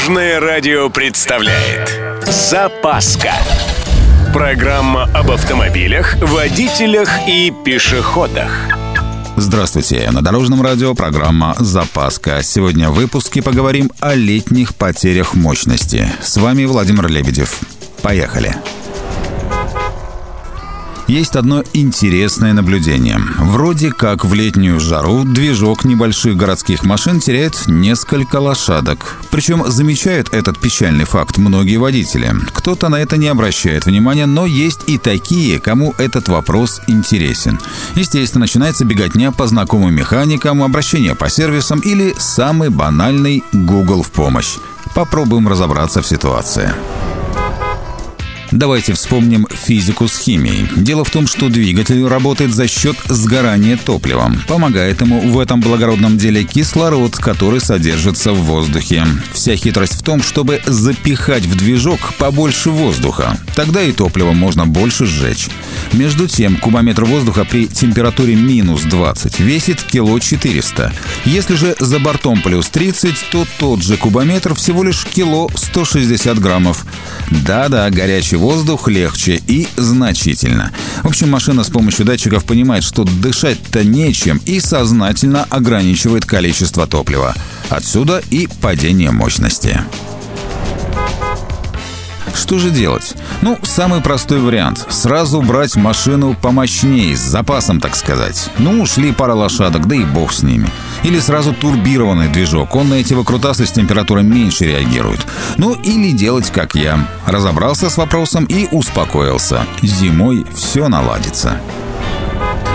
Дорожное радио представляет Запаска Программа об автомобилях, водителях и пешеходах Здравствуйте, на Дорожном радио программа «Запаска». Сегодня в выпуске поговорим о летних потерях мощности. С вами Владимир Лебедев. Поехали. Есть одно интересное наблюдение. Вроде как в летнюю жару движок небольших городских машин теряет несколько лошадок. Причем замечают этот печальный факт многие водители. Кто-то на это не обращает внимания, но есть и такие, кому этот вопрос интересен. Естественно, начинается беготня по знакомым механикам, обращение по сервисам или самый банальный Google в помощь. Попробуем разобраться в ситуации. Давайте вспомним физику с химией. Дело в том, что двигатель работает за счет сгорания топливом. Помогает ему в этом благородном деле кислород, который содержится в воздухе. Вся хитрость в том, чтобы запихать в движок побольше воздуха. Тогда и топливо можно больше сжечь. Между тем, кубометр воздуха при температуре минус 20 весит кило 400. Если же за бортом плюс 30, то тот же кубометр всего лишь кило 160 граммов. Да-да, горячий воздух легче и значительно. В общем, машина с помощью датчиков понимает, что дышать-то нечем и сознательно ограничивает количество топлива. Отсюда и падение мощности. Что же делать? Ну, самый простой вариант. Сразу брать машину помощнее, с запасом, так сказать. Ну, ушли пара лошадок, да и бог с ними. Или сразу турбированный движок. Он на эти выкрутасы с температурой меньше реагирует. Ну, или делать как я. Разобрался с вопросом и успокоился. Зимой все наладится.